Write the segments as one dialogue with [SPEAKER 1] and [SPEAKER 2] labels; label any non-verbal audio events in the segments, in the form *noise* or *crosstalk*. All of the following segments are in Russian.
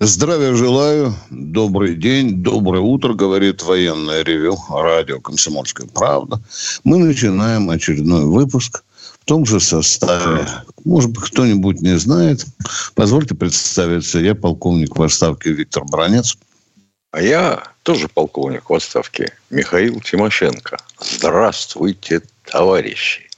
[SPEAKER 1] Здравия желаю. Добрый день, доброе утро, говорит военное ревю радио «Комсомольская правда». Мы начинаем очередной выпуск в том же составе. Может быть, кто-нибудь не знает. Позвольте представиться. Я полковник в отставке Виктор Бронец.
[SPEAKER 2] А я тоже полковник в отставке Михаил Тимошенко. Здравствуйте, товарищи.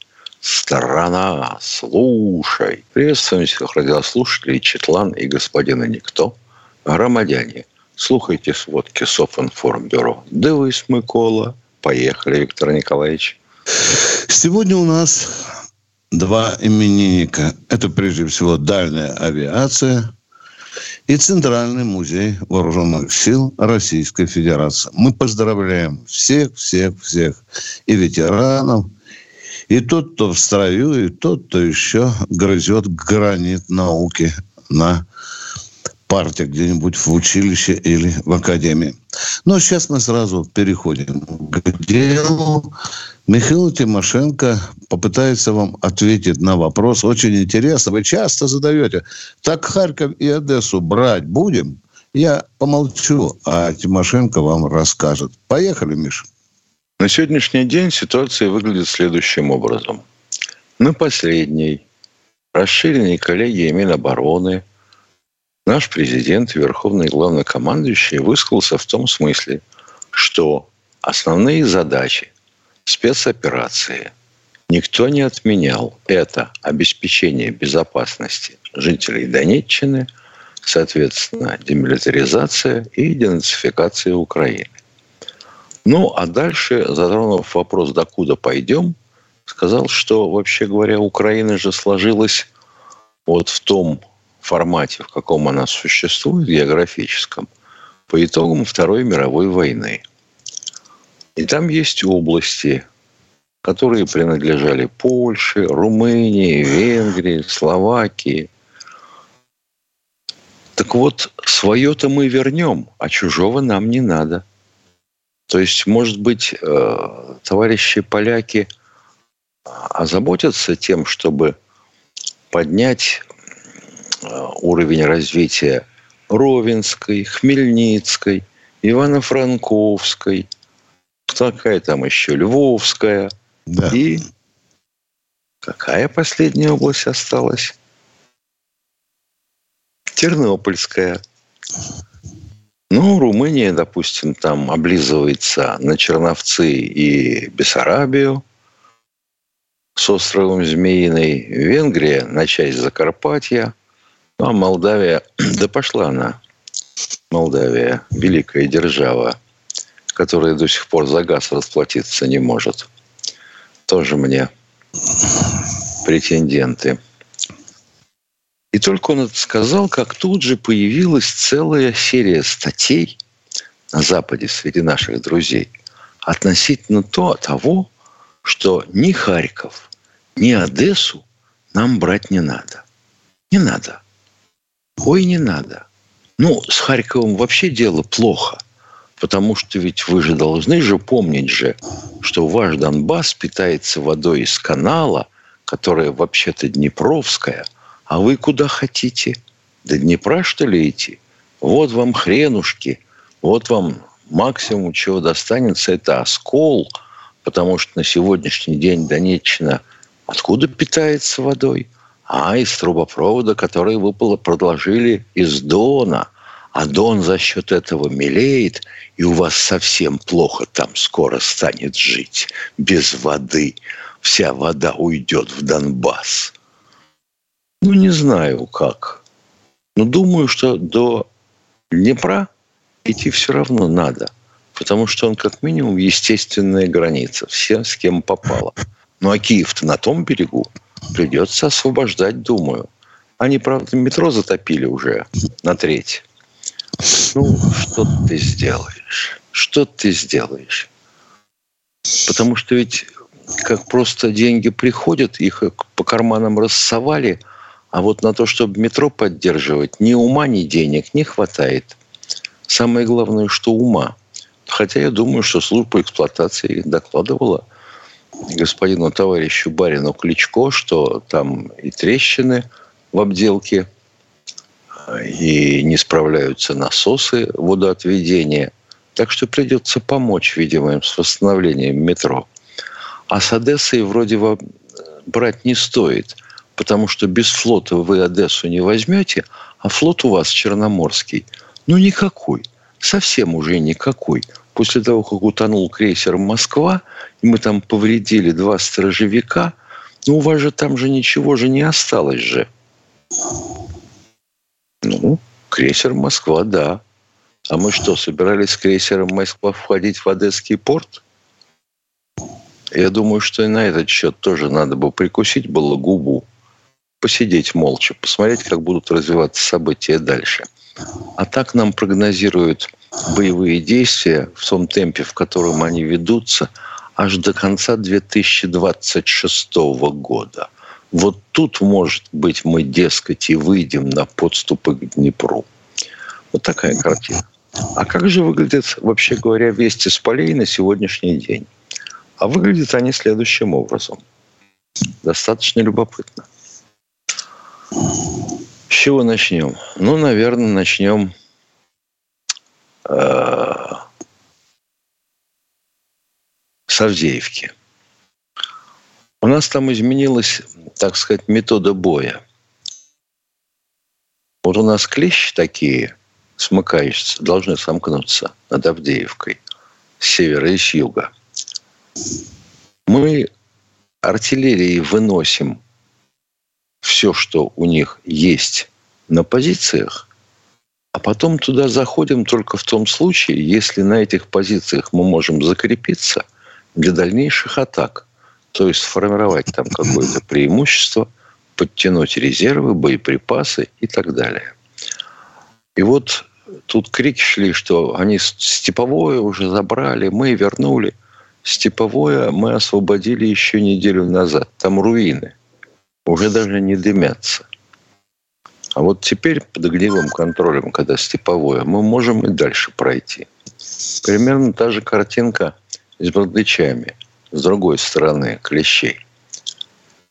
[SPEAKER 2] Страна, слушай. Приветствуем всех радиослушателей Четлан и господина Никто – Громадяне, слухайте сводки Софинформбюро. Дивись, Микола. Поехали, Виктор Николаевич.
[SPEAKER 1] Сегодня у нас два именинника. Это прежде всего дальняя авиация и Центральный музей вооруженных сил Российской Федерации. Мы поздравляем всех, всех, всех и ветеранов, и тот, кто в строю, и тот, кто еще грызет гранит науки на партия где-нибудь в училище или в академии. Но сейчас мы сразу переходим к делу. Михаил Тимошенко попытается вам ответить на вопрос. Очень интересно. Вы часто задаете. Так Харьков и Одессу брать будем? Я помолчу, а Тимошенко вам расскажет. Поехали, Миша.
[SPEAKER 2] На сегодняшний день ситуация выглядит следующим образом. На последней расширенной коллегии Минобороны наш президент верховный главнокомандующий высказался в том смысле, что основные задачи спецоперации никто не отменял. Это обеспечение безопасности жителей Донеччины, соответственно, демилитаризация и денацификация Украины. Ну, а дальше, затронув вопрос, докуда пойдем, сказал, что, вообще говоря, Украина же сложилась вот в том формате, в каком она существует, географическом, по итогам Второй мировой войны. И там есть области, которые принадлежали Польше, Румынии, Венгрии, Словакии. Так вот, свое-то мы вернем, а чужого нам не надо. То есть, может быть, э, товарищи поляки озаботятся тем, чтобы поднять уровень развития Ровенской, Хмельницкой, Ивано-Франковской, какая там еще, Львовская. Да. И какая последняя область осталась? Тернопольская. Ну, Румыния, допустим, там облизывается на Черновцы и Бессарабию с островом Змеиной. Венгрия на часть Закарпатья. Ну, а Молдавия, *clears throat* да пошла она, Молдавия, великая держава, которая до сих пор за газ расплатиться не может. Тоже мне претенденты. И только он это сказал, как тут же появилась целая серия статей на Западе среди наших друзей относительно то, того, что ни Харьков, ни Одессу нам брать не надо. Не надо. Ой, не надо. Ну, с Харьковом вообще дело плохо. Потому что ведь вы же должны же помнить же, что ваш Донбасс питается водой из канала, которая вообще-то Днепровская, а вы куда хотите? До Днепра, что ли, идти? Вот вам хренушки, вот вам максимум, чего достанется, это оскол, потому что на сегодняшний день Донеччина откуда питается водой – а из трубопровода, который вы продолжили из Дона. А Дон за счет этого мелеет, и у вас совсем плохо там скоро станет жить. Без воды. Вся вода уйдет в Донбасс. Ну, не знаю как. Но думаю, что до Днепра идти все равно надо. Потому что он как минимум естественная граница. Все, с кем попало. Ну, а Киев-то на том берегу. Придется освобождать, думаю. Они, правда, метро затопили уже на треть. Ну, что ты сделаешь? Что ты сделаешь? Потому что ведь как просто деньги приходят, их по карманам рассовали, а вот на то, чтобы метро поддерживать, ни ума, ни денег не хватает. Самое главное, что ума. Хотя я думаю, что служба эксплуатации докладывала господину товарищу Барину Кличко, что там и трещины в обделке, и не справляются насосы водоотведения. Так что придется помочь, видимо, им с восстановлением метро. А с Одессой вроде бы брать не стоит, потому что без флота вы Одессу не возьмете, а флот у вас черноморский. Ну, никакой. Совсем уже никакой. После того, как утонул крейсер «Москва», и мы там повредили два сторожевика, ну, у вас же там же ничего же не осталось же. Ну, крейсер «Москва», да. А мы что, собирались с крейсером «Москва» входить в Одесский порт? Я думаю, что и на этот счет тоже надо бы прикусить было губу, посидеть молча, посмотреть, как будут развиваться события дальше. А так нам прогнозируют боевые действия в том темпе, в котором они ведутся, аж до конца 2026 года. Вот тут, может быть, мы, дескать, и выйдем на подступы к Днепру. Вот такая картина. А как же выглядят, вообще говоря, вести с полей на сегодняшний день? А выглядят они следующим образом. Достаточно любопытно. С чего начнем? Ну, наверное, начнем э, с Авдеевки. У нас там изменилась, так сказать, метода боя. Вот у нас клещи такие, смыкающиеся, должны сомкнуться над Авдеевкой с севера и с юга – мы артиллерией выносим все, что у них есть на позициях, а потом туда заходим только в том случае, если на этих позициях мы можем закрепиться для дальнейших атак. То есть сформировать там какое-то *laughs* преимущество, подтянуть резервы, боеприпасы и так далее. И вот тут крики шли, что они степовое уже забрали, мы вернули. Степовое мы освободили еще неделю назад. Там руины. Уже даже не дымятся. А вот теперь под огневым контролем, когда степовое, мы можем и дальше пройти. Примерно та же картинка с бердычами. С другой стороны, клещей.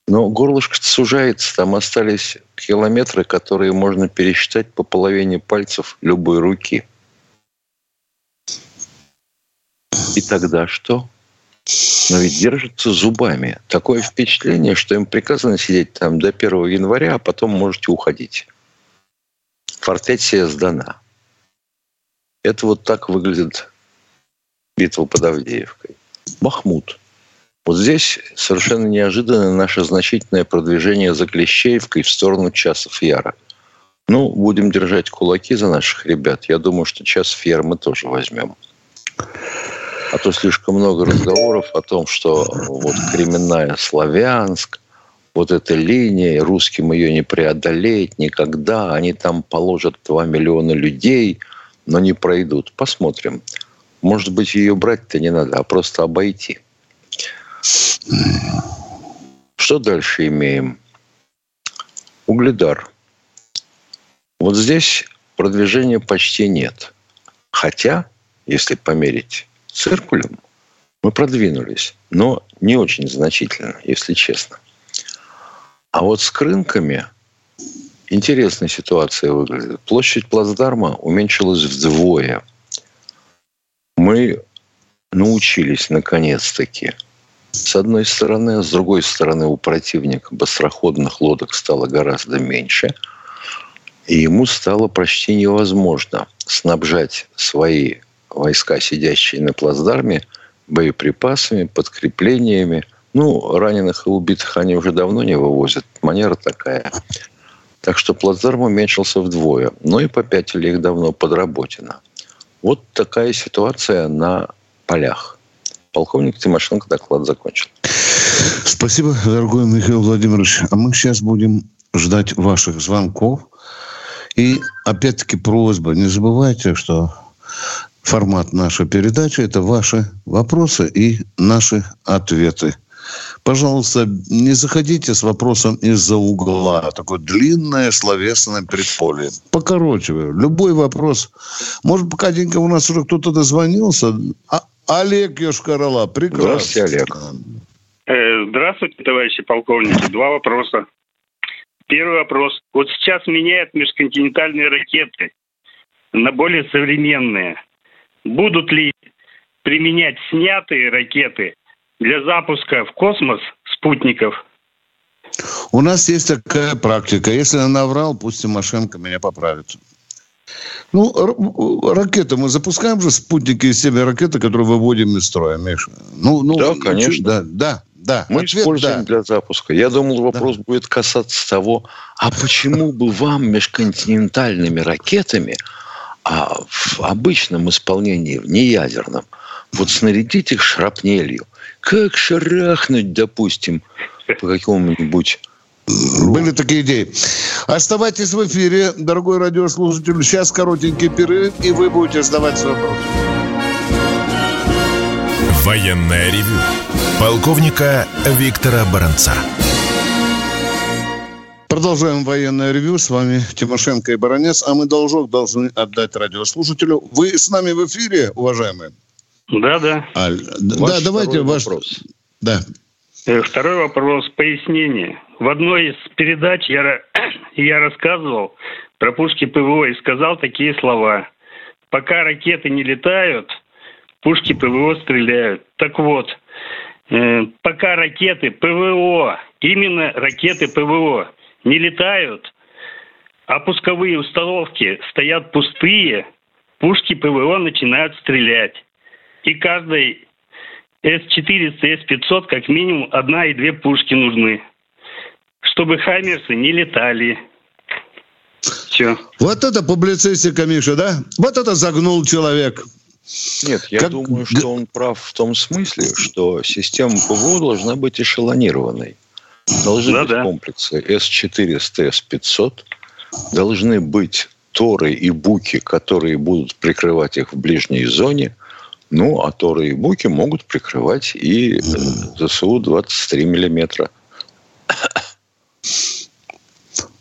[SPEAKER 2] Но горлышко сужается, там остались километры, которые можно пересчитать по половине пальцев любой руки. И тогда что? Но ведь держатся зубами. Такое впечатление, что им приказано сидеть там до 1 января, а потом можете уходить. Фортеция сдана. Это вот так выглядит битва под Авдеевкой. Бахмут. Вот здесь совершенно неожиданно наше значительное продвижение за Клещеевкой в сторону часов Яра. Ну, будем держать кулаки за наших ребят. Я думаю, что час Яр мы тоже возьмем. А то слишком много разговоров о том, что вот кременная Славянск, вот эта линия, русским ее не преодолеть никогда, они там положат 2 миллиона людей, но не пройдут. Посмотрим. Может быть, ее брать-то не надо, а просто обойти. Что дальше имеем? Угледар. Вот здесь продвижения почти нет. Хотя, если померить циркулем мы продвинулись, но не очень значительно, если честно. А вот с крынками интересная ситуация выглядит. Площадь плацдарма уменьшилась вдвое. Мы научились наконец-таки с одной стороны, а с другой стороны у противника быстроходных лодок стало гораздо меньше, и ему стало почти невозможно снабжать свои войска, сидящие на плацдарме, боеприпасами, подкреплениями. Ну, раненых и убитых они уже давно не вывозят. Манера такая. Так что плацдарм уменьшился вдвое. Ну и попятили их давно под Работино. Вот такая ситуация на полях. Полковник Тимошенко доклад закончил.
[SPEAKER 1] Спасибо, дорогой Михаил Владимирович. А мы сейчас будем ждать ваших звонков И опять-таки просьба, не забывайте, что формат нашей передачи – это ваши вопросы и наши ответы. Пожалуйста, не заходите с вопросом из-за угла. Такое длинное словесное предполе. Покороче. Любой вопрос. Может, пока денька у нас уже кто-то дозвонился. А, Олег Йошкарала, прекрасно.
[SPEAKER 2] Здравствуйте, Олег.
[SPEAKER 3] Э, здравствуйте, товарищи полковники. Два вопроса. Первый вопрос. Вот сейчас меняют межконтинентальные ракеты на более современные. Будут ли применять снятые ракеты для запуска в космос спутников?
[SPEAKER 1] У нас есть такая практика. Если я наврал, пусть Тимошенко меня поправит. Ну, ракеты мы запускаем же спутники из себя ракеты, которые выводим из строя, Миша. Ну, ну,
[SPEAKER 2] да, конечно.
[SPEAKER 1] Да, да, да.
[SPEAKER 2] Мы Ответ, используем да. для запуска. Я думал, вопрос да. будет касаться того, а почему бы вам межконтинентальными ракетами, а в обычном исполнении, в неядерном, вот снарядить их шрапнелью, как шарахнуть, допустим, по какому-нибудь
[SPEAKER 1] были такие идеи. Оставайтесь в эфире, дорогой радиослушатель. Сейчас коротенький перерыв, и вы будете задавать свои вопросы.
[SPEAKER 4] Военная ревю. Полковника Виктора Баранца.
[SPEAKER 1] Продолжаем военное ревю. С вами Тимошенко и Баранец. А мы должок должны отдать радиослушателю. Вы с нами в эфире, уважаемые?
[SPEAKER 3] Да, да.
[SPEAKER 1] А, да, давайте ваш вопрос. Да.
[SPEAKER 3] Э, второй вопрос. Пояснение. В одной из передач я, *clears throat* я рассказывал про пушки ПВО и сказал такие слова. Пока ракеты не летают, пушки ПВО стреляют. Так вот, э, пока ракеты ПВО, именно ракеты ПВО не летают, а пусковые установки стоят пустые, пушки ПВО начинают стрелять. И каждой С-400, С-500 как минимум одна и две пушки нужны, чтобы «Хаймерсы» не летали.
[SPEAKER 1] Все. Вот это публицистика, Миша, да? Вот это загнул человек.
[SPEAKER 2] Нет, я как... думаю, что он прав в том смысле, что система ПВО должна быть эшелонированной. Должны да, быть да. комплексы С-400, С-500. Должны быть торы и буки, которые будут прикрывать их в ближней зоне. Ну, а торы и буки могут прикрывать и э, ЗСУ 23 миллиметра.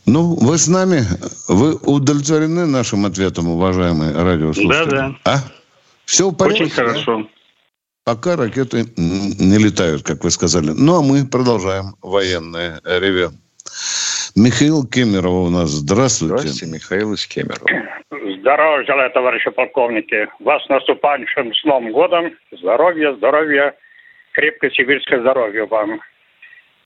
[SPEAKER 1] Ну, вы с нами, вы удовлетворены нашим ответом, уважаемые радиослушатели?
[SPEAKER 3] Да, да.
[SPEAKER 1] А? Все в порядке?
[SPEAKER 3] Очень хорошо.
[SPEAKER 1] Пока ракеты не летают, как вы сказали. Ну, а мы продолжаем военное ревю. Михаил Кемеров у нас. Здравствуйте.
[SPEAKER 2] Здравствуйте, Михаил из Кемерова.
[SPEAKER 5] Здорово желаю, товарищи полковники. Вас наступающим с Новым годом. Здоровья, здоровья, крепкое сибирское здоровье вам.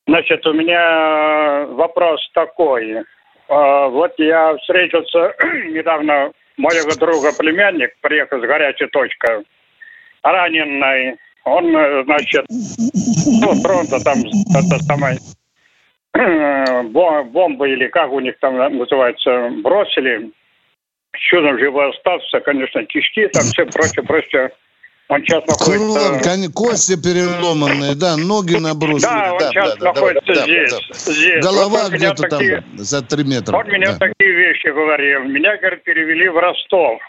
[SPEAKER 5] Значит, у меня вопрос такой. А, вот я встретился *clears throat* недавно, моего друга племянник приехал с горячей точкой, раненый. Он, значит, ну, фронта там, это самое, *clears throat* бомбы или как у них там называется, бросили. Чудом живо остался, конечно, кишки, там все прочее, прочее. Он сейчас находится...
[SPEAKER 1] Крылом, кости переломанные, да, ноги набросили.
[SPEAKER 5] Да, он да, сейчас да, находится да, здесь, да, здесь.
[SPEAKER 1] Голова вот где-то такие... там за три метра.
[SPEAKER 5] Он да. такие вещи говорил. Меня, говорит, перевели в Ростов.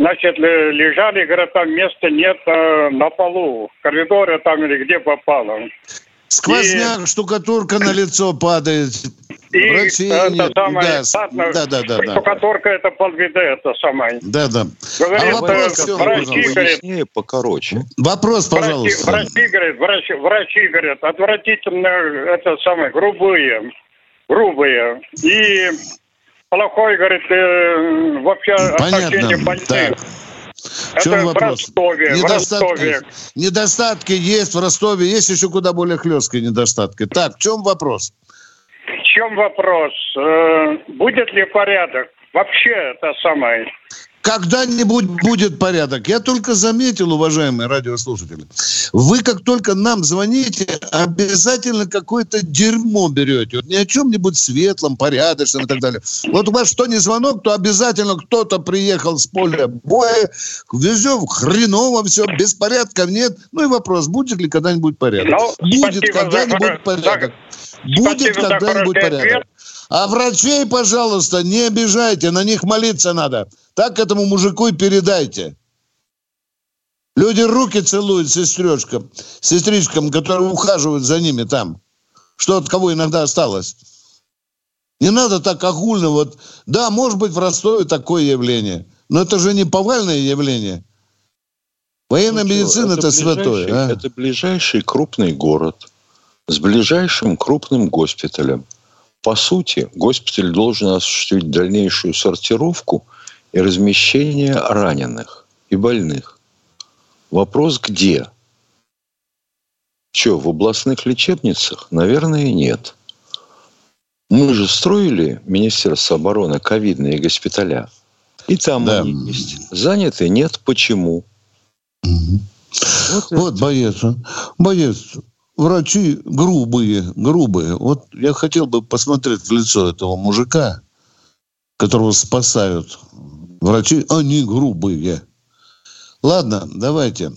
[SPEAKER 5] Значит, лежали, говорят, там места нет э, на полу. Коридоры там или где попало.
[SPEAKER 1] Сквозняк, и... штукатурка на лицо падает.
[SPEAKER 5] И Врачи это нет. самое, да, да, да, да, да. штукатурка это полбеды, это самое.
[SPEAKER 1] Да, да.
[SPEAKER 5] Говорит, а вопрос, э, врачи,
[SPEAKER 2] говорит, покороче.
[SPEAKER 1] Вопрос, пожалуйста.
[SPEAKER 5] Врачи, врачи, говорят, врачи, врачи, говорят, отвратительно, это самое, грубые, грубые. И плохой, говорит, э, вообще
[SPEAKER 1] Понятно. больных. Так. В чем Это вопрос? В Ростове, недостатки, в Ростове. недостатки есть в Ростове, есть еще куда более хлесткие недостатки. Так, в чем вопрос?
[SPEAKER 5] В чем вопрос? Э, будет ли порядок? Вообще это самое.
[SPEAKER 1] Когда-нибудь будет порядок. Я только заметил, уважаемые радиослушатели, вы как только нам звоните, обязательно какое-то дерьмо берете. Вот ни о чем-нибудь светлом, порядочном и так далее. Вот у вас что не звонок, то обязательно кто-то приехал с поля боя, везем хреново все, беспорядков нет. Ну и вопрос, будет ли когда-нибудь порядок? Ну, будет когда-нибудь порядок. Будет когда-нибудь порядок. А врачей, пожалуйста, не обижайте, на них молиться надо. Так этому мужику и передайте. Люди руки целуют сестричкам, сестричкам, которые ухаживают за ними там. Что от кого иногда осталось. Не надо так огульно. Вот, да, может быть, в Ростове такое явление. Но это же не повальное явление. Военная ну, медицина это, это святое.
[SPEAKER 2] А? Это ближайший крупный город с ближайшим крупным госпиталем. По сути, госпиталь должен осуществить дальнейшую сортировку и размещение раненых и больных. Вопрос где? Что, в областных лечебницах? Наверное, нет. Мы же строили Министерство обороны ковидные госпиталя. И там да. они есть. Заняты? Нет. Почему?
[SPEAKER 1] Угу. Вот, вот боец. А. Боец. Врачи грубые, грубые. Вот я хотел бы посмотреть в лицо этого мужика, которого спасают. Врачи, они грубые. Ладно, давайте.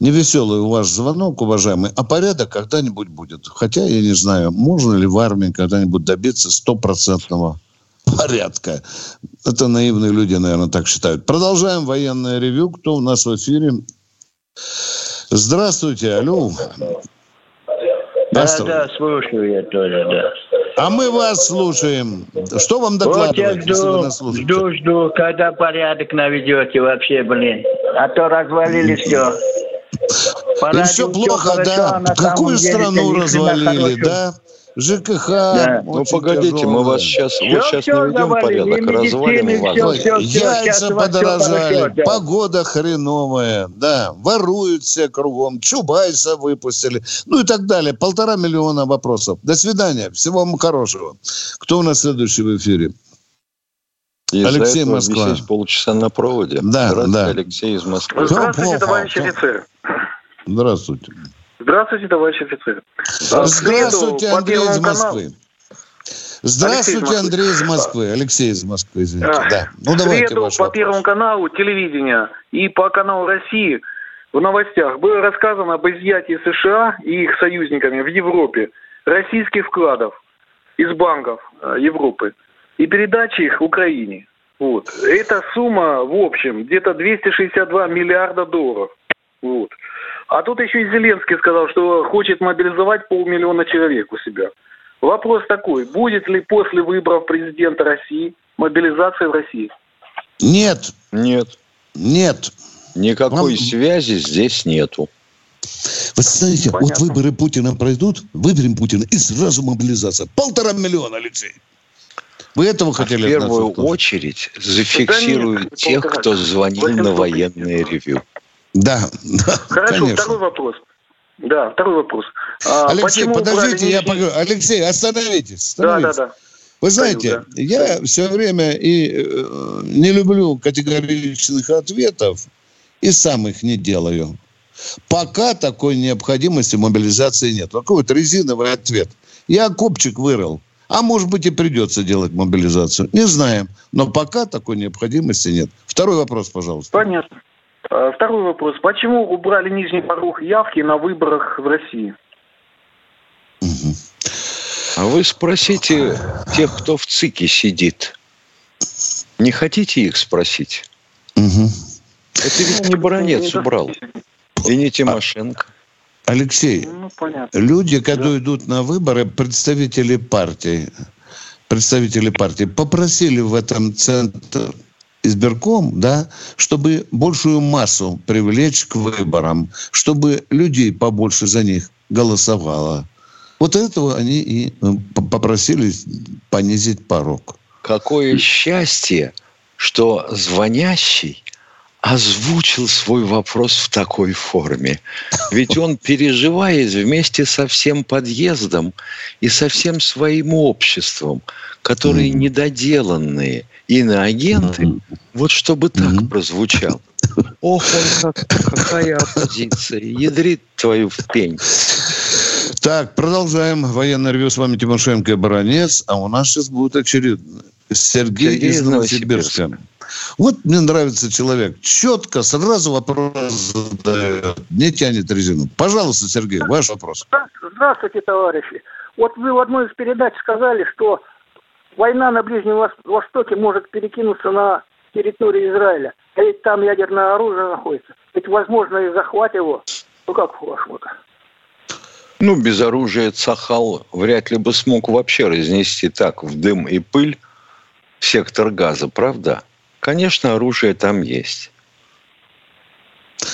[SPEAKER 1] Невеселый у вас звонок, уважаемый. А порядок когда-нибудь будет. Хотя я не знаю, можно ли в армии когда-нибудь добиться стопроцентного порядка. Это наивные люди, наверное, так считают. Продолжаем военное ревю. Кто у нас в эфире? Здравствуйте, алло.
[SPEAKER 6] Да, да, слушаю я тоже, да.
[SPEAKER 1] А мы вас слушаем. Что вам докладывать, вот
[SPEAKER 6] я жду, жду, жду, когда порядок наведете вообще, блин. А то развалили все.
[SPEAKER 1] И все плохо, да. А Какую страну развалили, да? ЖКХ. Да.
[SPEAKER 2] Ну, погодите, тяжелое. мы вас сейчас, все, вот сейчас все наведем порядок, развалим вас. Все,
[SPEAKER 1] все, Яйца все, подорожали, все да. погода хреновая, да, воруют все кругом, Чубайса выпустили, ну и так далее. Полтора миллиона вопросов. До свидания, всего вам хорошего. Кто у нас следующий в эфире?
[SPEAKER 2] Из Алексей Москва. полчаса на проводе.
[SPEAKER 1] Да,
[SPEAKER 2] Здравствуйте,
[SPEAKER 1] да.
[SPEAKER 2] Алексей из Москвы.
[SPEAKER 7] Здравствуйте, товарищ офицер.
[SPEAKER 1] Здравствуйте.
[SPEAKER 7] Здравствуйте, товарищ офицер.
[SPEAKER 1] Здравствуйте, Андрей из Москвы. Здравствуйте, Андрей из Москвы. Алексей из Москвы, извините. А,
[SPEAKER 7] да. Ну, давайте среду по Первому каналу телевидения и по каналу России в новостях было рассказано об изъятии США и их союзниками в Европе российских вкладов из банков э, Европы и передачи их Украине. Вот. Эта сумма, в общем, где-то 262 миллиарда долларов. Вот. А тут еще и Зеленский сказал, что хочет мобилизовать полмиллиона человек у себя. Вопрос такой, будет ли после выборов президента России мобилизация в России?
[SPEAKER 1] Нет.
[SPEAKER 2] Нет.
[SPEAKER 1] Нет.
[SPEAKER 2] Никакой Вам... связи здесь нету.
[SPEAKER 1] Вы знаете, Понятно. вот выборы Путина пройдут, выберем Путина, и сразу мобилизация. Полтора миллиона, Алексей. Вы этого хотели?
[SPEAKER 2] А в первую очередь зафиксируют да тех, кто звонил на военное ревю.
[SPEAKER 1] Да, *laughs* да
[SPEAKER 7] Хорошо, конечно. второй вопрос. Да, второй вопрос.
[SPEAKER 1] А, Алексей, подождите, я поговорю. Алексей, остановитесь. остановитесь. Да, да, да. Вы знаете, да. я все время и э, не люблю категоричных ответов, и сам их не делаю. Пока такой необходимости мобилизации нет. Какой вот резиновый ответ. Я копчик вырыл. А может быть и придется делать мобилизацию. Не знаем. Но пока такой необходимости нет. Второй вопрос, пожалуйста.
[SPEAKER 7] Понятно. А, второй вопрос. Почему убрали нижний порог явки на выборах в России?
[SPEAKER 2] А вы спросите тех, кто в ЦИКе сидит. Не хотите их спросить? Угу. Это ведь не Баранец убрал. И не Тимошенко.
[SPEAKER 1] Алексей, ну, люди, когда да. идут на выборы, представители партии, представители партии попросили в этом центре избирком, да, чтобы большую массу привлечь к выборам, чтобы людей побольше за них голосовало. Вот этого они и э, попросили понизить порог.
[SPEAKER 2] Какое счастье, что звонящий озвучил свой вопрос в такой форме. Ведь он переживает вместе со всем подъездом и со всем своим обществом, которые недоделанные иноагенты, вот чтобы так прозвучал. Ох, он как, какая оппозиция, ядрит твою в пень.
[SPEAKER 1] Так, продолжаем. Военное ревю с вами Тимошенко и Баранец. А у нас сейчас будет очередной. Сергей, Сергей из Новосибирска. Вот мне нравится человек. Четко, сразу вопрос задает. Не тянет резину. Пожалуйста, Сергей, ваш вопрос.
[SPEAKER 8] Здравствуйте, товарищи. Вот вы в одной из передач сказали, что война на Ближнем Востоке может перекинуться на территорию Израиля. А ведь там ядерное оружие находится. Ведь возможно и захват его. Ну как по-вашему
[SPEAKER 2] Ну, без оружия Цахал вряд ли бы смог вообще разнести так в дым и пыль сектор газа, правда? Конечно, оружие там есть.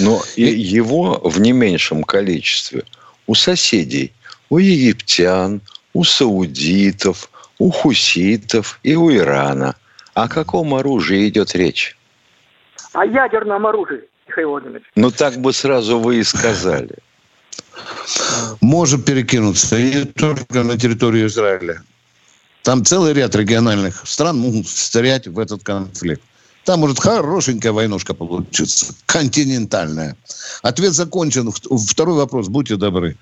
[SPEAKER 2] Но и его в не меньшем количестве у соседей, у египтян, у саудитов, у хуситов и у Ирана. О каком оружии идет речь?
[SPEAKER 8] О ядерном оружии, Михаил Владимирович.
[SPEAKER 2] Ну, так бы сразу вы и сказали.
[SPEAKER 1] Может перекинуться и не только на территорию Израиля. Там целый ряд региональных стран могут встрять в этот конфликт. Там может хорошенькая войнушка получиться, континентальная. Ответ закончен. Второй вопрос, будьте добры.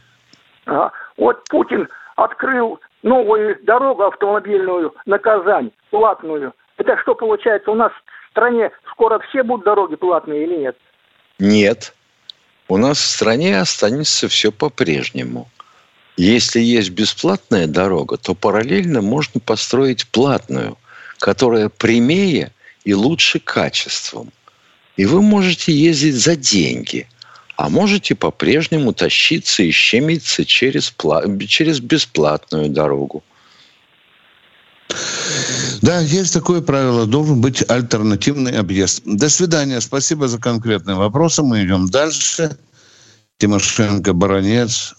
[SPEAKER 8] Ага. Вот Путин открыл новую дорогу автомобильную на Казань, платную. Это что получается, у нас в стране скоро все будут дороги платные или нет?
[SPEAKER 2] Нет. У нас в стране останется все по-прежнему. Если есть бесплатная дорога, то параллельно можно построить платную, которая прямее и лучше качеством. И вы можете ездить за деньги, а можете по-прежнему тащиться и щемиться через, через бесплатную дорогу.
[SPEAKER 1] Да, есть такое правило. Должен быть альтернативный объезд. До свидания. Спасибо за конкретные вопросы. Мы идем дальше. Тимошенко, Баранец.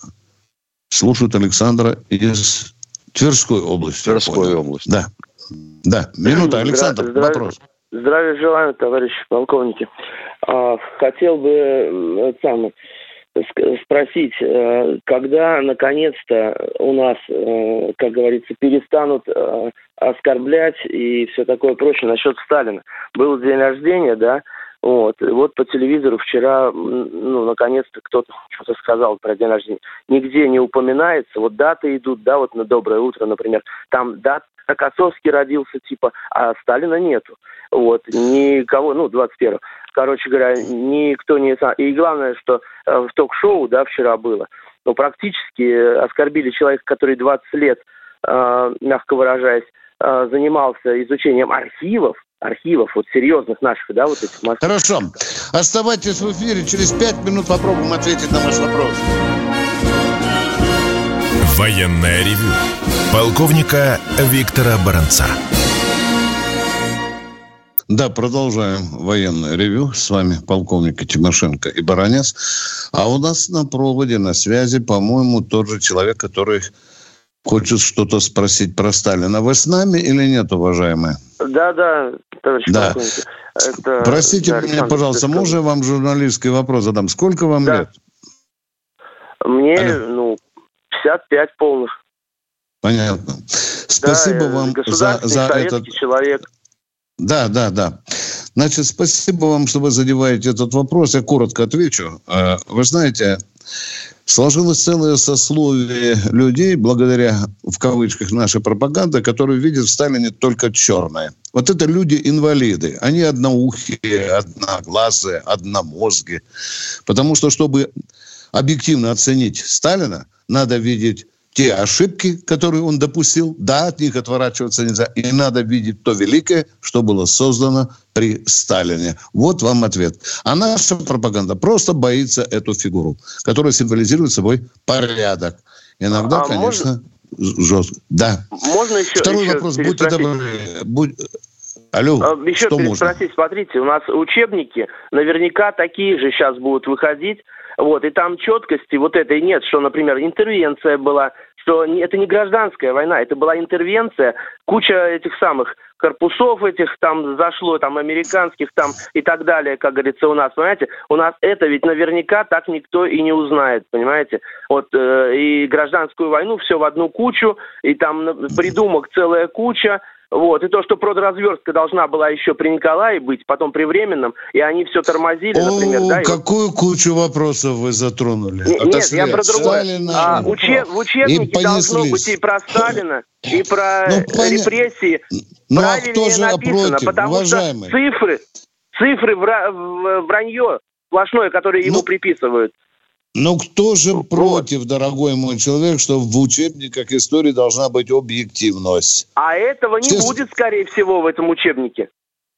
[SPEAKER 1] Слушают Александра из Тверской области.
[SPEAKER 2] Тверской области.
[SPEAKER 1] Да. Да. Минута. Александр, Здравия, вопрос.
[SPEAKER 9] Здравия желаю, товарищи полковники. А, хотел бы сам спросить, э, когда наконец-то у нас, э, как говорится, перестанут э, оскорблять и все такое прочее насчет Сталина. Был день рождения, да, вот. И вот по телевизору вчера, ну, наконец-то кто-то что-то сказал про день рождения. Нигде не упоминается. Вот даты идут, да, вот на «Доброе утро», например. Там дата Косовский родился, типа, а Сталина нету. Вот, никого, ну, 21-го. Короче говоря, никто не... И главное, что э, в ток-шоу, да, вчера было, ну, практически оскорбили человека, который 20 лет, э, мягко выражаясь, э, занимался изучением архивов, архивов, вот серьезных наших, да, вот этих
[SPEAKER 1] массов. Хорошо. Оставайтесь в эфире. Через пять минут попробуем ответить на ваш вопрос.
[SPEAKER 4] Военная ревю. Полковника Виктора Баранца.
[SPEAKER 1] Да, продолжаем военное ревю. С вами полковник Тимошенко и Баранец. А у нас на проводе, на связи, по-моему, тот же человек, который хочет что-то спросить про Сталина. Вы с нами или нет, уважаемые?
[SPEAKER 9] Да, да, товарищ
[SPEAKER 1] да. Это, Простите да, меня, пожалуйста, Песков. можно вам журналистский вопрос задам? Сколько вам да. лет?
[SPEAKER 9] Мне, Алло. ну, 55 полных.
[SPEAKER 1] Понятно. Спасибо да, вам за, за этот...
[SPEAKER 9] человек.
[SPEAKER 1] Да, да, да. Значит, спасибо вам, что вы задеваете этот вопрос. Я коротко отвечу. Э, вы знаете, сложилось целое сословие людей, благодаря, в кавычках, нашей пропаганды, которые видят в Сталине только черное. Вот это люди-инвалиды. Они одноухие, одноглазые, одномозги. Потому что, чтобы объективно оценить Сталина, надо видеть те ошибки, которые он допустил, да, от них отворачиваться нельзя. И надо видеть то великое, что было создано при Сталине. Вот вам ответ. А наша пропаганда просто боится эту фигуру, которая символизирует собой порядок. Иногда, а конечно, можно... жестко. Да.
[SPEAKER 9] Можно еще,
[SPEAKER 1] Второй
[SPEAKER 9] еще
[SPEAKER 1] вопрос. Будьте добры. Будь... Алло,
[SPEAKER 9] а, Еще что переспросить, можно? смотрите, у нас учебники наверняка такие же сейчас будут выходить, вот, и там четкости вот этой нет, что, например, интервенция была, что это не гражданская война, это была интервенция, куча этих самых корпусов этих там зашло, там американских там и так далее, как говорится, у нас, понимаете, у нас это ведь наверняка так никто и не узнает, понимаете, вот э, и гражданскую войну все в одну кучу, и там придумок целая куча, вот. И то, что продразверстка должна была еще при Николае быть, потом при Временном, и они все тормозили, О, например.
[SPEAKER 1] Да, какую и... кучу вопросов вы затронули?
[SPEAKER 9] Не, нет, я про другое. Сталина, а, учеб, в учебнике должно быть и про Сталина, и про ну, поня... репрессии.
[SPEAKER 1] Ну, а кто же написано, против,
[SPEAKER 9] потому
[SPEAKER 1] уважаемый?
[SPEAKER 9] что цифры, цифры вра... вранье сплошное, которое ему ну, приписывают.
[SPEAKER 1] Но кто же вот. против, дорогой мой человек, что в учебниках истории должна быть объективность?
[SPEAKER 9] А этого не Все... будет, скорее всего, в этом учебнике.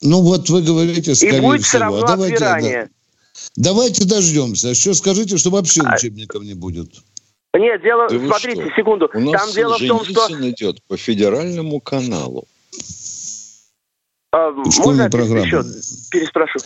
[SPEAKER 1] Ну вот вы говорите, скорее
[SPEAKER 9] И будет
[SPEAKER 1] всего.
[SPEAKER 9] все равно давайте, отбирание. Да.
[SPEAKER 1] Давайте дождемся. Что скажите, что вообще а... учебников не будет?
[SPEAKER 9] Нет, дело, да смотрите, что? секунду.
[SPEAKER 2] У нас Там дело в том, что... идет по федеральному каналу.
[SPEAKER 9] А, можно я еще переспрошу?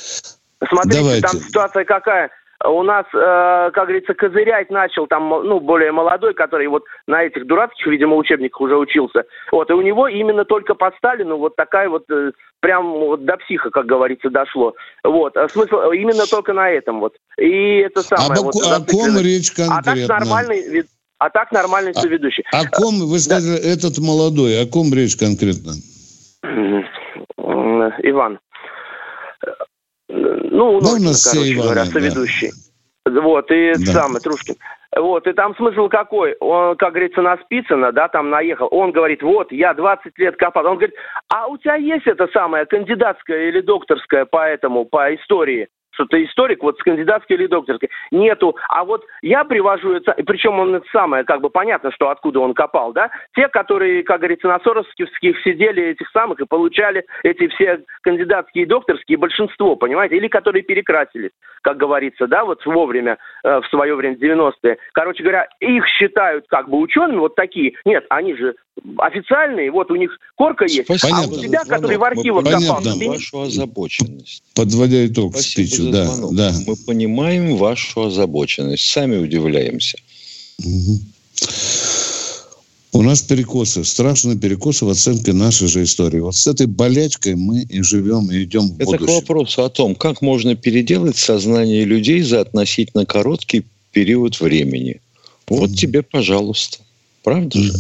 [SPEAKER 9] Смотрите, Давайте. там ситуация какая у нас, э, как говорится, козырять начал там, ну, более молодой, который вот на этих дурацких, видимо, учебниках уже учился. Вот, и у него именно только по Сталину вот такая вот, э, прям вот до психа, как говорится, дошло. Вот, а смысл именно только на этом вот. И это самое...
[SPEAKER 1] А
[SPEAKER 9] вот,
[SPEAKER 1] о ком речь конкретно?
[SPEAKER 9] А так нормальный, а так нормальный а, соведущий.
[SPEAKER 1] О ком, вы сказали, да. этот молодой, о ком речь конкретно?
[SPEAKER 9] Иван. Ну,
[SPEAKER 1] да, у нас короче говоря,
[SPEAKER 9] соведущий. Да. Вот, и да. самый Трушкин. Вот, и там смысл какой? Он, как говорится, на Спицына, да, там наехал. Он говорит, вот, я 20 лет копал. Он говорит, а у тебя есть это самое кандидатская или докторская по этому, по истории? Что ты историк, вот с кандидатской или докторской. Нету. А вот я привожу, это, причем он это самое, как бы понятно, что откуда он копал, да? Те, которые, как говорится, на Соросских сидели этих самых и получали эти все кандидатские и докторские, большинство, понимаете? Или которые перекрасились, как говорится, да, вот вовремя, э, в свое время, 90-е. Короче говоря, их считают как бы учеными, вот такие. Нет, они же официальные, вот у них корка есть,
[SPEAKER 1] Понятно.
[SPEAKER 9] а у тебя, который в архивах
[SPEAKER 2] копал... Вашу озабоченность.
[SPEAKER 1] Подводя итог Спасибо спичу, да, да.
[SPEAKER 2] Мы понимаем вашу озабоченность, сами удивляемся.
[SPEAKER 1] Угу. У нас перекосы, страшные перекосы в оценке нашей же истории. Вот с этой болячкой мы и живем, и идем в
[SPEAKER 2] Это будущее. Это к вопросу о том, как можно переделать сознание людей за относительно короткий период времени. Вот mm тебе, пожалуйста. Правда mm же?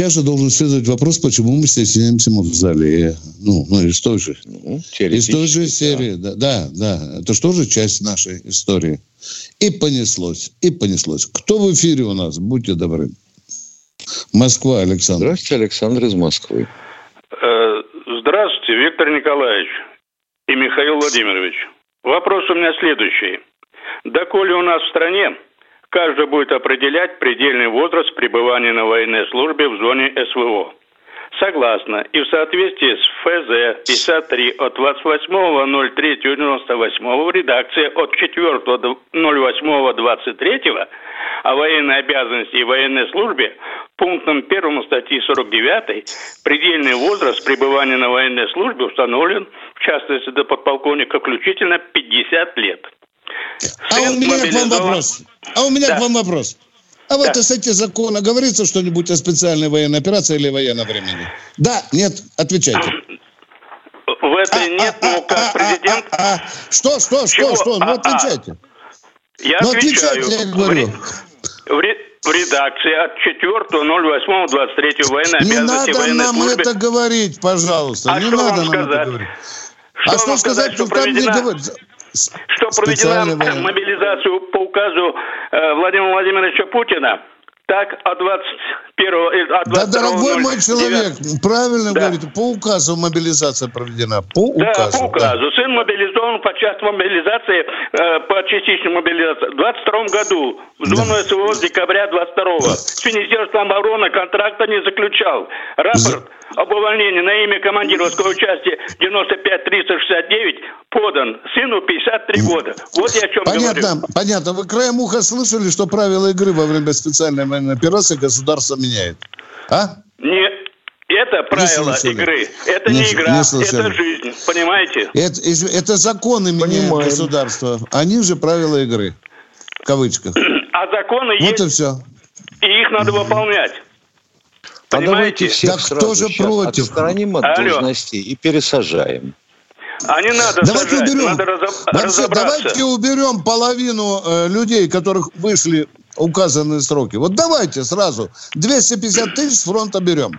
[SPEAKER 1] Сейчас же должен следовать вопрос, почему мы стесняемся в зале. Ну, ну из той же, ну, из той же серии. Да. да, да. Это что же часть нашей истории. И понеслось, и понеслось. Кто в эфире у нас? Будьте добры. Москва, Александр.
[SPEAKER 2] Здравствуйте, Александр из Москвы.
[SPEAKER 10] Э, здравствуйте, Виктор Николаевич и Михаил Владимирович. Вопрос у меня следующий. Доколе у нас в стране Каждый будет определять предельный возраст пребывания на военной службе в зоне СВО. Согласно и в соответствии с ФЗ 53 от 28.03.98 в редакции от 4.08.23 о военной обязанности и военной службе пунктом 1 статьи 49 предельный возраст пребывания на военной службе установлен, в частности до подполковника включительно, 50 лет.
[SPEAKER 1] А у меня к вам вопрос. А у меня да. к вам вопрос. А в да. этой статье закона говорится что-нибудь о специальной военной операции или военном времени? Да, нет, отвечайте.
[SPEAKER 10] В этой а, нет, а, ну как а, президент... А, а,
[SPEAKER 1] а, что, что, что, что? Ну отвечайте.
[SPEAKER 10] Я ну, отвечаю. Отвечайте, я говорю. В, в редакции от 4.08.23 военной
[SPEAKER 1] Не надо военной нам службе. это говорить, пожалуйста.
[SPEAKER 10] А
[SPEAKER 1] не
[SPEAKER 10] что
[SPEAKER 1] надо
[SPEAKER 10] вам
[SPEAKER 1] нам
[SPEAKER 10] сказать?
[SPEAKER 1] это говорить. Что а что сказать, что там не говорится?
[SPEAKER 10] Что проведена мобилизацию по указу э, Владимира Владимировича Путина, так от 21 от 22
[SPEAKER 1] Да, дорогой мой человек, правильно да. говорите, по указу мобилизация проведена. По
[SPEAKER 10] да,
[SPEAKER 1] указу.
[SPEAKER 10] по указу. Да. Сын мобилизован по части мобилизации, э, по частичной мобилизации в 22 году, в зону да. СВО с декабря 22 да. С Министерством обороны контракта не заключал. Рапорт За об увольнении на имя командира войсковой части 95-369 подан сыну 53 года. Вот я о чем
[SPEAKER 1] понятно,
[SPEAKER 10] говорю.
[SPEAKER 1] Понятно. Вы краем уха слышали, что правила игры во время специальной военной операции государство меняет? А?
[SPEAKER 10] Нет. Это правила не игры. Это не, не игра, не это жизнь. Понимаете?
[SPEAKER 1] Это, это законы меняют государство. Они же правила игры. В кавычках. *clears throat*
[SPEAKER 10] А законы вот есть.
[SPEAKER 1] Вот и все.
[SPEAKER 10] И их надо выполнять.
[SPEAKER 2] А давайте всех да кто же против? отстраним от Алло. должностей и пересажаем.
[SPEAKER 10] А не надо
[SPEAKER 1] давайте
[SPEAKER 10] сажать,
[SPEAKER 1] уберем.
[SPEAKER 10] надо
[SPEAKER 1] Вообще, давайте уберем половину э, людей, которых вышли указанные сроки. Вот давайте сразу 250 тысяч с фронта берем.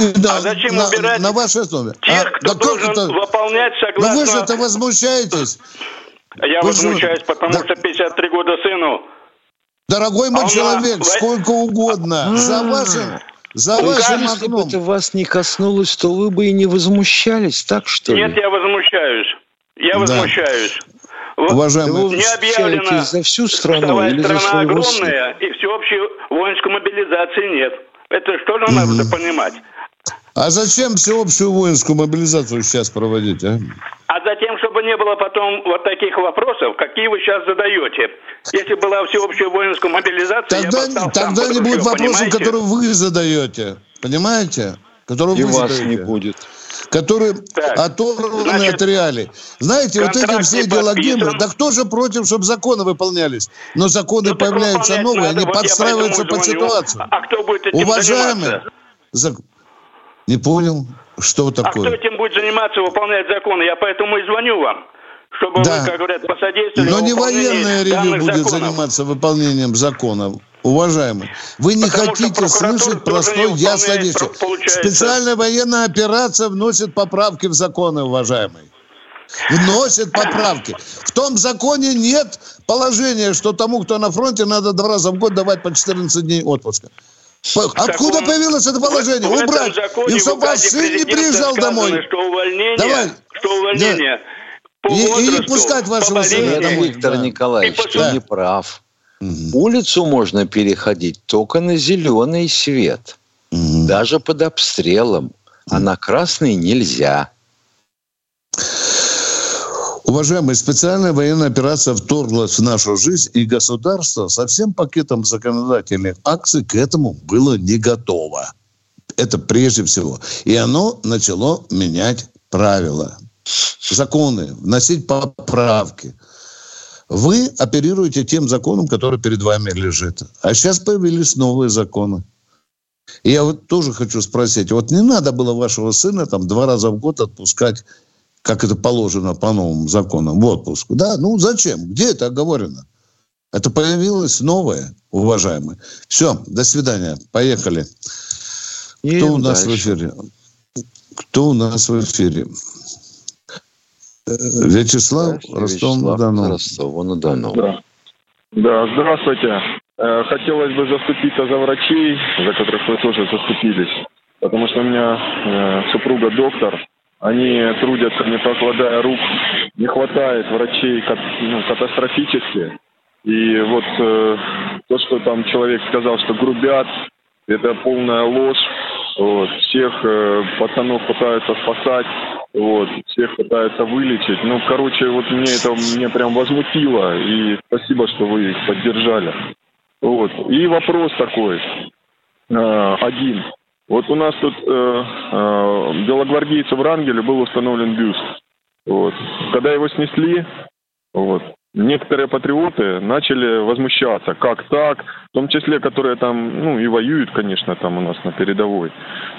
[SPEAKER 10] И, да, а зачем на, убирать на
[SPEAKER 1] вашей основе?
[SPEAKER 10] тех, а, кто да должен это... выполнять согласно...
[SPEAKER 1] Ну вы же это возмущаетесь.
[SPEAKER 10] Я вы возмущаюсь, же... потому да. что 53 года сыну.
[SPEAKER 1] Дорогой мой а человек, на... сколько угодно. За вашим за
[SPEAKER 2] вашим Если бы это вас не коснулось, то вы бы и не возмущались, так что
[SPEAKER 10] Нет, ли? я возмущаюсь. Я да. возмущаюсь.
[SPEAKER 1] Уважаемые,
[SPEAKER 2] Вы
[SPEAKER 10] Не объявлено,
[SPEAKER 2] за всю страну или за
[SPEAKER 10] страна
[SPEAKER 2] сына?
[SPEAKER 10] огромная, и всеобщей воинской мобилизации нет. Это что же надо понимать?
[SPEAKER 1] а зачем всеобщую воинскую мобилизацию сейчас проводить, а?
[SPEAKER 10] А затем, чтобы не было потом вот таких вопросов, какие вы сейчас задаете. Если была всеобщая воинская мобилизация, я бы
[SPEAKER 1] Тогда,
[SPEAKER 10] сам
[SPEAKER 1] тогда не будет вопросов,
[SPEAKER 10] понимаете?
[SPEAKER 1] которые вы задаете. Понимаете? Которые
[SPEAKER 2] И
[SPEAKER 1] вы
[SPEAKER 2] вас
[SPEAKER 1] задаете.
[SPEAKER 2] не будет.
[SPEAKER 1] которые
[SPEAKER 10] Так,
[SPEAKER 1] оторваны
[SPEAKER 10] значит,
[SPEAKER 1] от реалий. Знаете, вот эти все идеологемы, да кто же против, чтобы законы выполнялись? Но законы
[SPEAKER 10] Ну,
[SPEAKER 1] появляются новые,
[SPEAKER 10] надо,
[SPEAKER 1] они
[SPEAKER 10] вот
[SPEAKER 1] подстраиваются под
[SPEAKER 10] звоню.
[SPEAKER 1] ситуацию.
[SPEAKER 10] А кто будет этим
[SPEAKER 1] Уважаемые, зак- не понял, что
[SPEAKER 10] А кто
[SPEAKER 1] такое?
[SPEAKER 10] этим будет заниматься, выполнять законы? Я поэтому и звоню вам, чтобы
[SPEAKER 1] Да.
[SPEAKER 10] вы, как говорят, посодействовали
[SPEAKER 1] Но не военное ревю будет
[SPEAKER 10] законов.
[SPEAKER 1] заниматься выполнением законов. Уважаемые, вы не
[SPEAKER 10] Потому
[SPEAKER 1] хотите слышать простой ясной
[SPEAKER 10] выполняет,
[SPEAKER 1] вещи. Специальная военная операция вносит поправки в законы, уважаемые. Вносит поправки. В том законе нет положения, что тому, кто на фронте, надо два раза в год давать по 14 дней отпуска. Откуда
[SPEAKER 10] таком-
[SPEAKER 1] появилось это положение?
[SPEAKER 10] В, в этом
[SPEAKER 1] Убрать.
[SPEAKER 10] законе
[SPEAKER 1] И чтобы ваш сын не приезжал
[SPEAKER 10] сказано,
[SPEAKER 1] домой.
[SPEAKER 10] что увольнение,
[SPEAKER 1] Давай.
[SPEAKER 10] что увольнение по
[SPEAKER 1] И- и не
[SPEAKER 10] возрасту,
[SPEAKER 1] пускать вашего
[SPEAKER 10] по
[SPEAKER 1] сына домой.
[SPEAKER 2] Виктор
[SPEAKER 1] Да.
[SPEAKER 2] Николаевич, ты
[SPEAKER 10] по-
[SPEAKER 2] не прав. Улицу можно переходить только на зеленый свет,
[SPEAKER 1] Мгм.
[SPEAKER 2] даже под обстрелом, а на красный нельзя.
[SPEAKER 1] Уважаемые, специальная военная операция вторглась в нашу жизнь, и государство со всем пакетом законодательных акций к этому было не готово. Это прежде всего. И оно начало менять правила, законы, вносить поправки. Вы оперируете тем законом, который перед вами лежит. А сейчас появились новые законы. И я вот тоже хочу спросить, вот не надо было вашего сына там два раза в год отпускать как это положено по новым законам, в отпуск. Да, ну зачем? Где это оговорено? Это появилось новое, уважаемые. Все, до свидания. Поехали. Кто
[SPEAKER 2] Едем
[SPEAKER 1] у нас
[SPEAKER 2] дальше.
[SPEAKER 1] в эфире? Кто у нас в эфире? Э, Вячеслав, Ростов-на-Дону.
[SPEAKER 2] Ростова-на-Дону.
[SPEAKER 11] Да. Да, здравствуйте. Э, Хотелось бы заступиться за врачей, за которых вы тоже заступились. Потому что у меня э, супруга доктор. Они трудятся, не покладая рук. Не хватает врачей ну, катастрофически. И вот э, то, что там человек сказал, что грубят, это полная ложь. Вот. Всех э, пацанов пытаются спасать, вот. всех пытаются вылечить. Ну, короче, вот мне это мне прям возмутило. И спасибо, что вы их поддержали. Вот. И вопрос такой. э, один. Вот у нас тут э, э, белогвардейцу в Рангеле был установлен бюст. Вот. Когда его снесли, вот, некоторые патриоты начали возмущаться. Как так? В том числе, которые там, ну, и воюют, конечно, там у нас на передовой.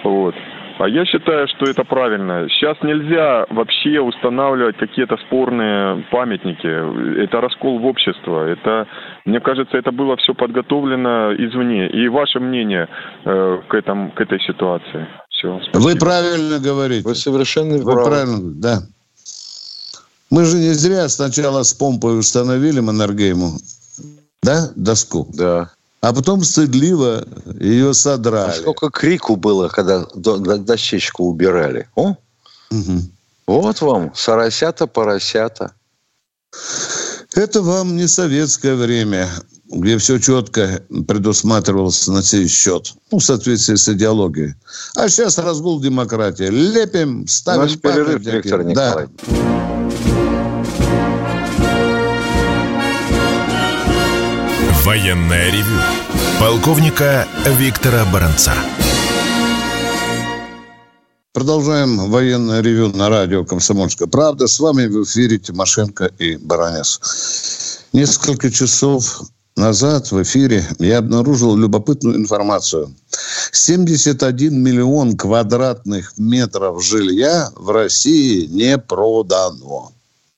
[SPEAKER 11] Вот. А я считаю, что это правильно. Сейчас нельзя вообще устанавливать какие-то спорные памятники. Это раскол в общество. Это, мне кажется, это было все подготовлено извне. И ваше мнение э, к, этом, к этой ситуации? Все.
[SPEAKER 1] Вы правильно говорите.
[SPEAKER 2] Вы совершенно
[SPEAKER 1] Вы
[SPEAKER 2] правы.
[SPEAKER 1] правильно говорите, да. Мы же не зря сначала с помпой установили Маннергейму, да, доску,
[SPEAKER 2] Да.
[SPEAKER 1] А потом стыдливо ее
[SPEAKER 2] А
[SPEAKER 1] содрали.
[SPEAKER 2] сколько крику было, когда до- до- дощечку убирали. О,
[SPEAKER 1] Мгм.
[SPEAKER 2] вот вам, соросята, поросята.
[SPEAKER 1] Это вам не советское время, где все четко предусматривалось на сей счет. Ну, в соответствии с идеологией. А сейчас разгул демократии. Лепим, ставим
[SPEAKER 2] Наш перерыв,
[SPEAKER 1] памятники.
[SPEAKER 2] Виктор
[SPEAKER 1] Да.
[SPEAKER 4] Военное ревю полковника Виктора Баранца.
[SPEAKER 1] Продолжаем военное ревю на радио «Комсомольская правда». С вами в эфире Тимошенко и Баранец. Несколько часов назад в эфире я обнаружил любопытную информацию. 71 миллион квадратных метров жилья в России не продано.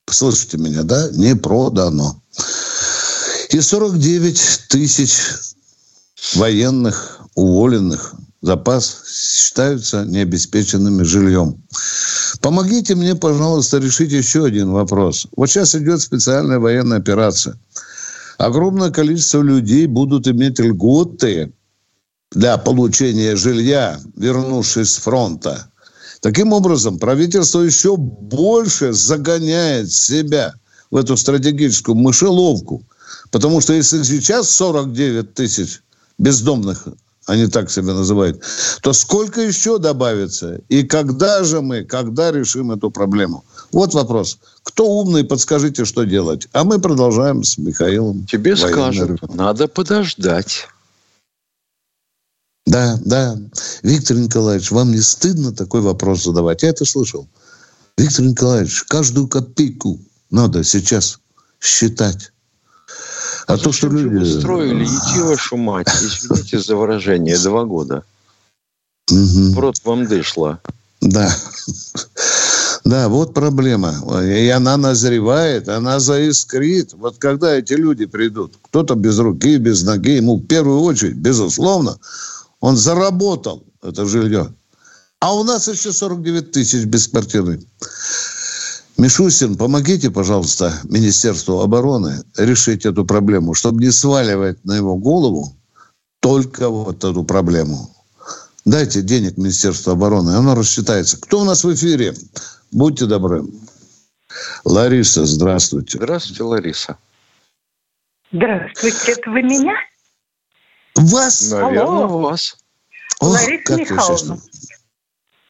[SPEAKER 1] Слышите меня, да? Не продано. И 49 тысяч военных, уволенных, запас считаются необеспеченными жильем. Помогите мне, пожалуйста, решить еще один вопрос. Вот сейчас идет специальная военная операция. Огромное количество людей будут иметь льготы для получения жилья, вернувшись с фронта. Таким образом, правительство еще больше загоняет себя в эту стратегическую мышеловку. Потому что если сейчас 49 тысяч бездомных, они так себя называют, то сколько еще добавится? И когда же мы, когда решим эту проблему? Вот вопрос. Кто умный, подскажите, что делать. А мы продолжаем с Михаилом.
[SPEAKER 2] Тебе скажут, надо подождать.
[SPEAKER 1] Да, да. Виктор Николаевич, вам не стыдно такой вопрос задавать? Я это слышал. Виктор Николаевич, каждую копейку надо сейчас считать.
[SPEAKER 2] А, то, что люди... устроили, идти вашу мать, извините за выражение, два года. Угу. В рот вам дышло.
[SPEAKER 1] Да. Да, вот проблема. И она назревает, она заискрит. Вот когда эти люди придут, кто-то без руки, без ноги, ему в первую очередь, безусловно, он заработал это жилье. А у нас еще 49 тысяч беспартийных. Мишустин, помогите, пожалуйста, Министерству обороны решить эту проблему, чтобы не сваливать на его голову только вот эту проблему. Дайте денег Министерству обороны, оно рассчитается. Кто у нас в эфире? Будьте добры. Лариса, здравствуйте.
[SPEAKER 2] Здравствуйте, Лариса.
[SPEAKER 12] Здравствуйте, это вы меня?
[SPEAKER 1] Вас?
[SPEAKER 2] Наверное, Алло. вас.
[SPEAKER 12] Лариса Михайловна.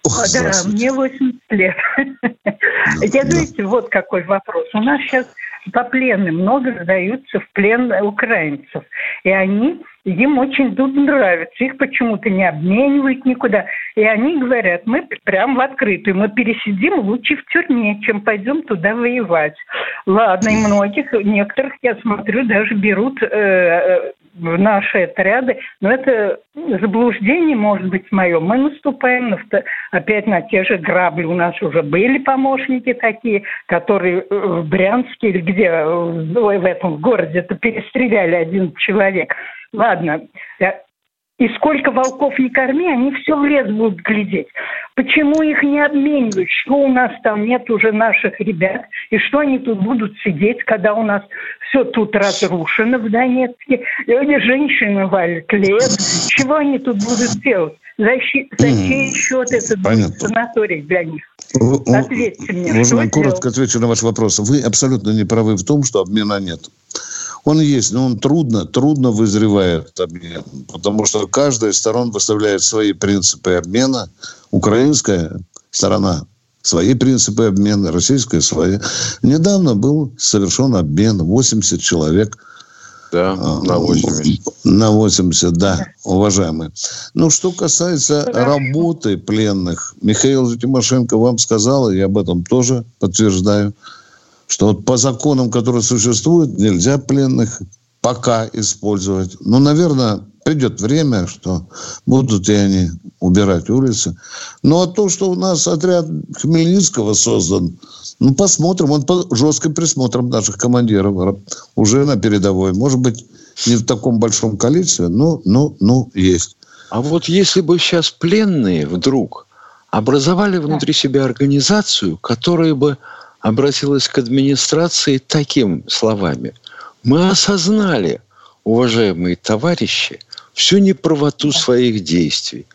[SPEAKER 12] Ох, да, мне 80 лет. Ну, Я, знаете, вот какой вопрос. У нас сейчас по пленным много сдаются в плен украинцев. И они, им очень тут нравится. Их почему-то не обменивают никуда. И они говорят, мы прям в открытую, мы пересидим лучше в тюрьме, чем пойдем туда воевать. Ладно, и многих, некоторых, я смотрю, даже берут э, в наши отряды. Но это заблуждение, может быть, мое. Мы наступаем на, опять на те же грабли. У нас уже были помощники такие, которые в Брянске или где, в этом городе-то перестреляли один человек. Ладно, и сколько волков не корми, они все в лес будут глядеть. Почему их не обменивают? Что у нас там нет уже наших ребят? И что они тут будут сидеть, когда у нас все тут разрушено в Донецке? Люди, женщины валят лес. Чего они тут будут делать? За, за чей счет это будет санаторий для них?
[SPEAKER 1] Ответьте мне, Можно что коротко делать? отвечу на ваш вопрос. Вы абсолютно не правы в том, что обмена нет. Он есть, но он трудно, трудно вызревает обмен, потому что каждая из сторон выставляет свои принципы обмена. Украинская сторона свои принципы обмена, российская свои. Недавно был совершен обмен 80 человек.
[SPEAKER 2] Да, а, на 80.
[SPEAKER 1] На 80, да, уважаемые. Ну, что касается работы пленных, Михаил Тимошенко вам сказал, и я об этом тоже подтверждаю, что вот по законам, которые существуют, нельзя пленных пока использовать. Ну, наверное, придет время, что будут и они убирать улицы. Ну, а то, что у нас отряд Хмельницкого создан, ну, посмотрим. Он под жестким присмотром наших командиров уже на передовой. Может быть, не в таком большом количестве, но, но, но есть.
[SPEAKER 2] А вот если бы сейчас пленные вдруг образовали внутри себя организацию, которая бы обратилась к администрации такими словами. Мы осознали, уважаемые товарищи, всю неправоту своих действий.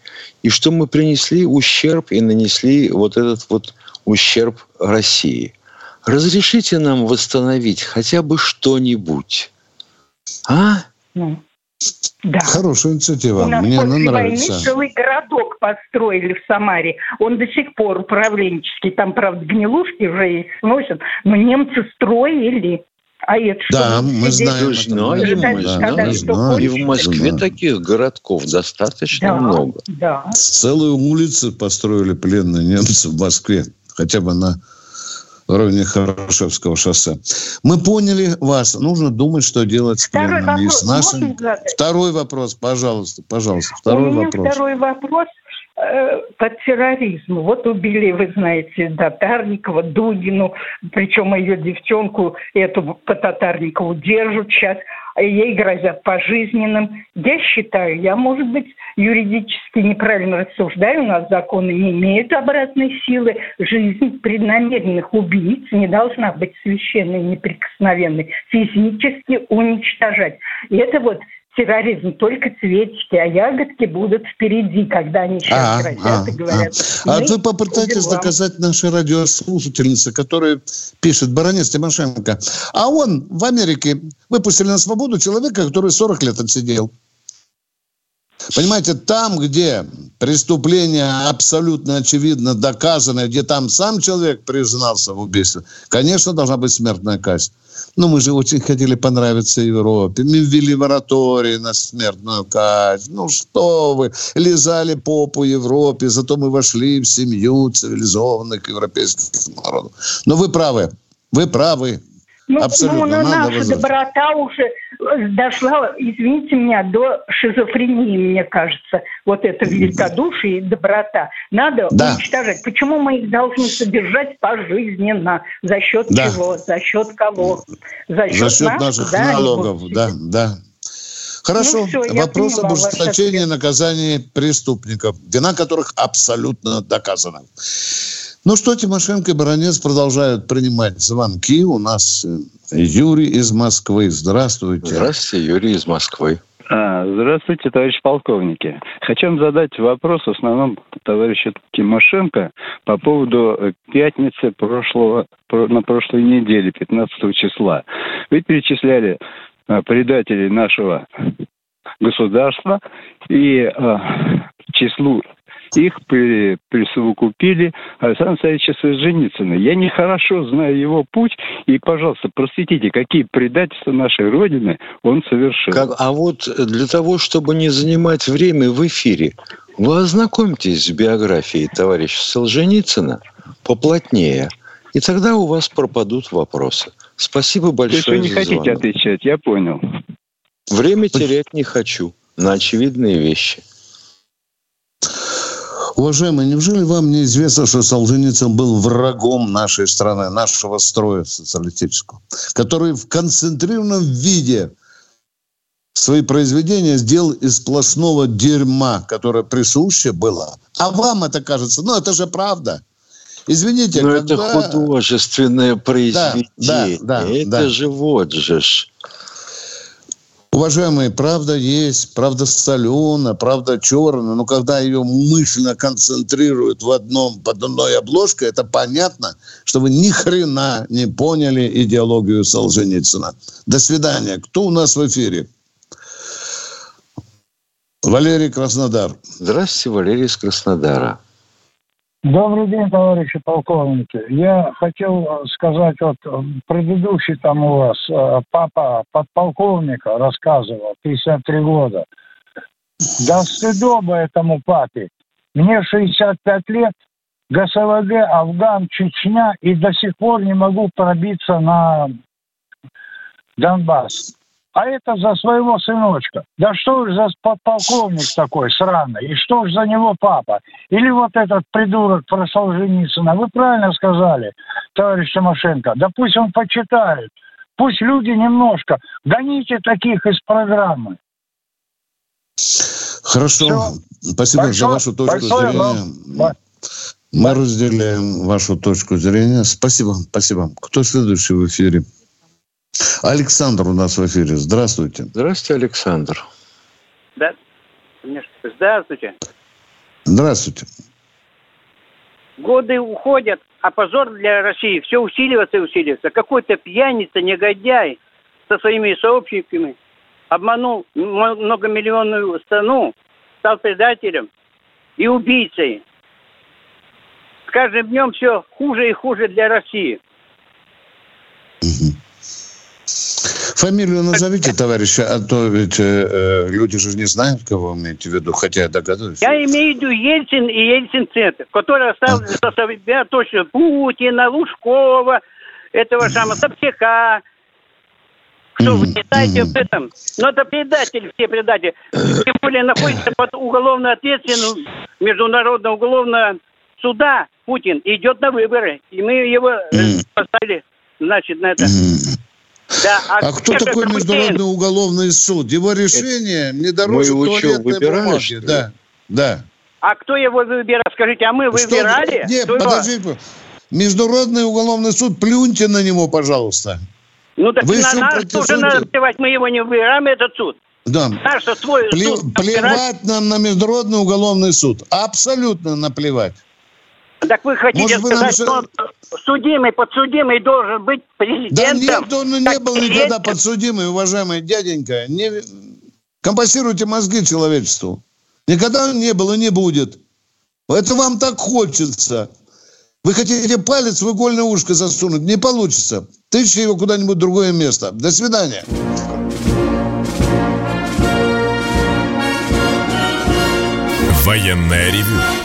[SPEAKER 2] И что мы принесли ущерб и нанесли вот этот вот ущерб России. Разрешите нам восстановить хотя бы что-нибудь. А?
[SPEAKER 12] Ну, да.
[SPEAKER 1] Хорошая инициатива. У нас Мне
[SPEAKER 12] после
[SPEAKER 1] она нравится.
[SPEAKER 12] Войны целый городок построили в Самаре. Он до сих пор управленческий. Там, правда, гнилушки уже сносят. Но немцы строили. А это
[SPEAKER 1] да, мы знаем.
[SPEAKER 2] Знаем, мы знаем. знаем. И в Москве да. таких городков достаточно да, много.
[SPEAKER 1] Да. Целые улицы построили пленные немцы в Москве. Хотя бы на районе Хорошевского шоссе. Мы поняли вас. Нужно думать, что делать с
[SPEAKER 12] Второй
[SPEAKER 1] пленными.
[SPEAKER 12] Вопрос,
[SPEAKER 1] с нашим... Второй вопрос, пожалуйста, пожалуйста. Второй
[SPEAKER 12] У меня
[SPEAKER 1] вопрос.
[SPEAKER 12] второй вопрос по терроризму. Вот убили, вы знаете, Татарникова, Дугину, причем ее девчонку эту по Татарникову держат сейчас ей грозят пожизненным. Я считаю, я, может быть, юридически неправильно рассуждаю, у нас законы не имеют обратной силы. Жизнь преднамеренных убийц не должна быть священной, неприкосновенной, физически уничтожать. И это вот терроризм только цветики, а ягодки будут впереди, когда они сейчас а, грозят а, и говорят.
[SPEAKER 1] А, а вы попытайтесь доказать нашей радиослушательнице, которая пишет, баронец Тимошенко, а он в Америке выпустили на свободу человека, который 40 лет отсидел. Понимаете, там, где преступление абсолютно очевидно доказано, где там сам человек признался в убийстве, конечно, должна быть смертная казнь. Но мы же очень хотели понравиться Европе. Мы ввели мораторий на смертную казнь. Ну что вы, лизали попу Европе, зато мы вошли в семью цивилизованных европейских народов. Но вы правы, вы правы.
[SPEAKER 12] Ну, Абсолютно. Ну, наша возвращать. доброта уже э, дошла, извините меня, до шизофрении, мне кажется. Вот это великодушие и доброта. Надо да. уничтожать. Почему мы их должны содержать пожизненно? За счет да. чего? За счет кого?
[SPEAKER 1] За счет, За счет нас, наших да, налогов, да, да. Хорошо. Ну, все, Вопрос об ужесточении наказания преступников, вина которых абсолютно доказана. Ну что, Тимошенко и Баранец продолжают принимать звонки. У нас э, Юрий из Москвы. Здравствуйте.
[SPEAKER 2] Здравствуйте, Юрий из Москвы.
[SPEAKER 13] А, здравствуйте, товарищ полковники. Хочу вам задать вопрос в основном товарищу Тимошенко по поводу э, пятницы прошлого, на прошлой неделе, 15 числа. Вы перечисляли э, предателей нашего государства и числу их при, присовокупили Александра Александровича Солженицына. Я нехорошо знаю его путь, и, пожалуйста, просветите, какие предательства нашей Родины он совершил.
[SPEAKER 2] Как, а вот для того, чтобы не занимать время в эфире, вы ознакомьтесь с биографией товарища Солженицына поплотнее, и тогда у вас пропадут вопросы. Спасибо большое
[SPEAKER 13] То есть вы не хотите звонок. отвечать, я понял.
[SPEAKER 2] Время терять не хочу на очевидные вещи.
[SPEAKER 1] Уважаемые, неужели вам не известно, что Солженицын был врагом нашей страны, нашего строя социалистического, который в концентрированном виде свои произведения сделал из сплошного дерьма, которое присуще было. А вам это кажется, ну это же правда. Извините,
[SPEAKER 2] Но когда... это художественное произведение. Да, да, да, это да. же вот же ж.
[SPEAKER 1] Уважаемые, правда есть, правда солена, правда черная, но когда ее мысленно концентрируют в одном, под одной обложкой, это понятно, что вы ни хрена не поняли идеологию Солженицына. До свидания. Кто у нас в эфире? Валерий Краснодар.
[SPEAKER 2] Здравствуйте, Валерий из Краснодара.
[SPEAKER 14] Добрый день, товарищи полковники. Я хотел сказать, вот предыдущий там у вас э, папа подполковника рассказывал, 53 года. Да стыдоба этому папе. Мне 65 лет, ГСВД, Афган, Чечня, и до сих пор не могу пробиться на Донбасс а это за своего сыночка. Да что ж за подполковник такой сраный, и что ж за него папа? Или вот этот придурок про Солженицына. Вы правильно сказали, товарищ Тимошенко. Да пусть он почитает. Пусть люди немножко. Гоните таких из программы.
[SPEAKER 1] Хорошо. Все. Спасибо большое, за вашу точку большое, зрения. Мы разделяем вашу точку зрения. Спасибо, спасибо. Кто следующий в эфире? Александр у нас в эфире. Здравствуйте.
[SPEAKER 2] Здравствуйте, Александр.
[SPEAKER 15] Да. Здравствуйте.
[SPEAKER 1] Здравствуйте.
[SPEAKER 15] Годы уходят, а позор для России все усиливается и усиливается. Какой-то пьяница, негодяй со своими сообщниками обманул многомиллионную страну, стал предателем и убийцей. С каждым днем все хуже и хуже для России.
[SPEAKER 1] Угу. Фамилию назовите, товарища, а то ведь э, э, люди же не знают, кого вы имеете в виду, хотя я догадываюсь.
[SPEAKER 15] Я имею в виду Ельцин и Ельцин-центр, который оставил за себя точно Путина, Лужкова, этого самого Собчака, что вы читаете об этом? Но это предатели, все предатели. Тем более находится под уголовной ответственностью Международного уголовного суда Путин идет на выборы. И мы его поставили, значит, на это.
[SPEAKER 1] Да, а, а кто такой Международный уголовный суд? Его решение не дороже туалетной бумаги. Да, да.
[SPEAKER 15] А кто его выбирал? Скажите, а мы выбирали?
[SPEAKER 1] Что? Нет, подожди. Международный уголовный суд, плюньте на него, пожалуйста.
[SPEAKER 15] Ну так Вы на нас тоже надо плевать, мы его не выбираем, этот суд.
[SPEAKER 1] Да.
[SPEAKER 15] Наш свой
[SPEAKER 1] Пле- суд плевать нам на Международный уголовный суд. Абсолютно наплевать.
[SPEAKER 15] Так вы хотите
[SPEAKER 1] Может,
[SPEAKER 15] сказать,
[SPEAKER 1] нам...
[SPEAKER 15] что судимый, подсудимый должен быть президентом?
[SPEAKER 1] Да нет, он не был никогда подсудимый, уважаемый дяденька. Не... Компасируйте мозги человечеству. Никогда он не был и не будет. Это вам так хочется. Вы хотите палец в игольное ушко засунуть? Не получится. Тычьте его куда-нибудь в другое место. До свидания.
[SPEAKER 4] Военная ревю.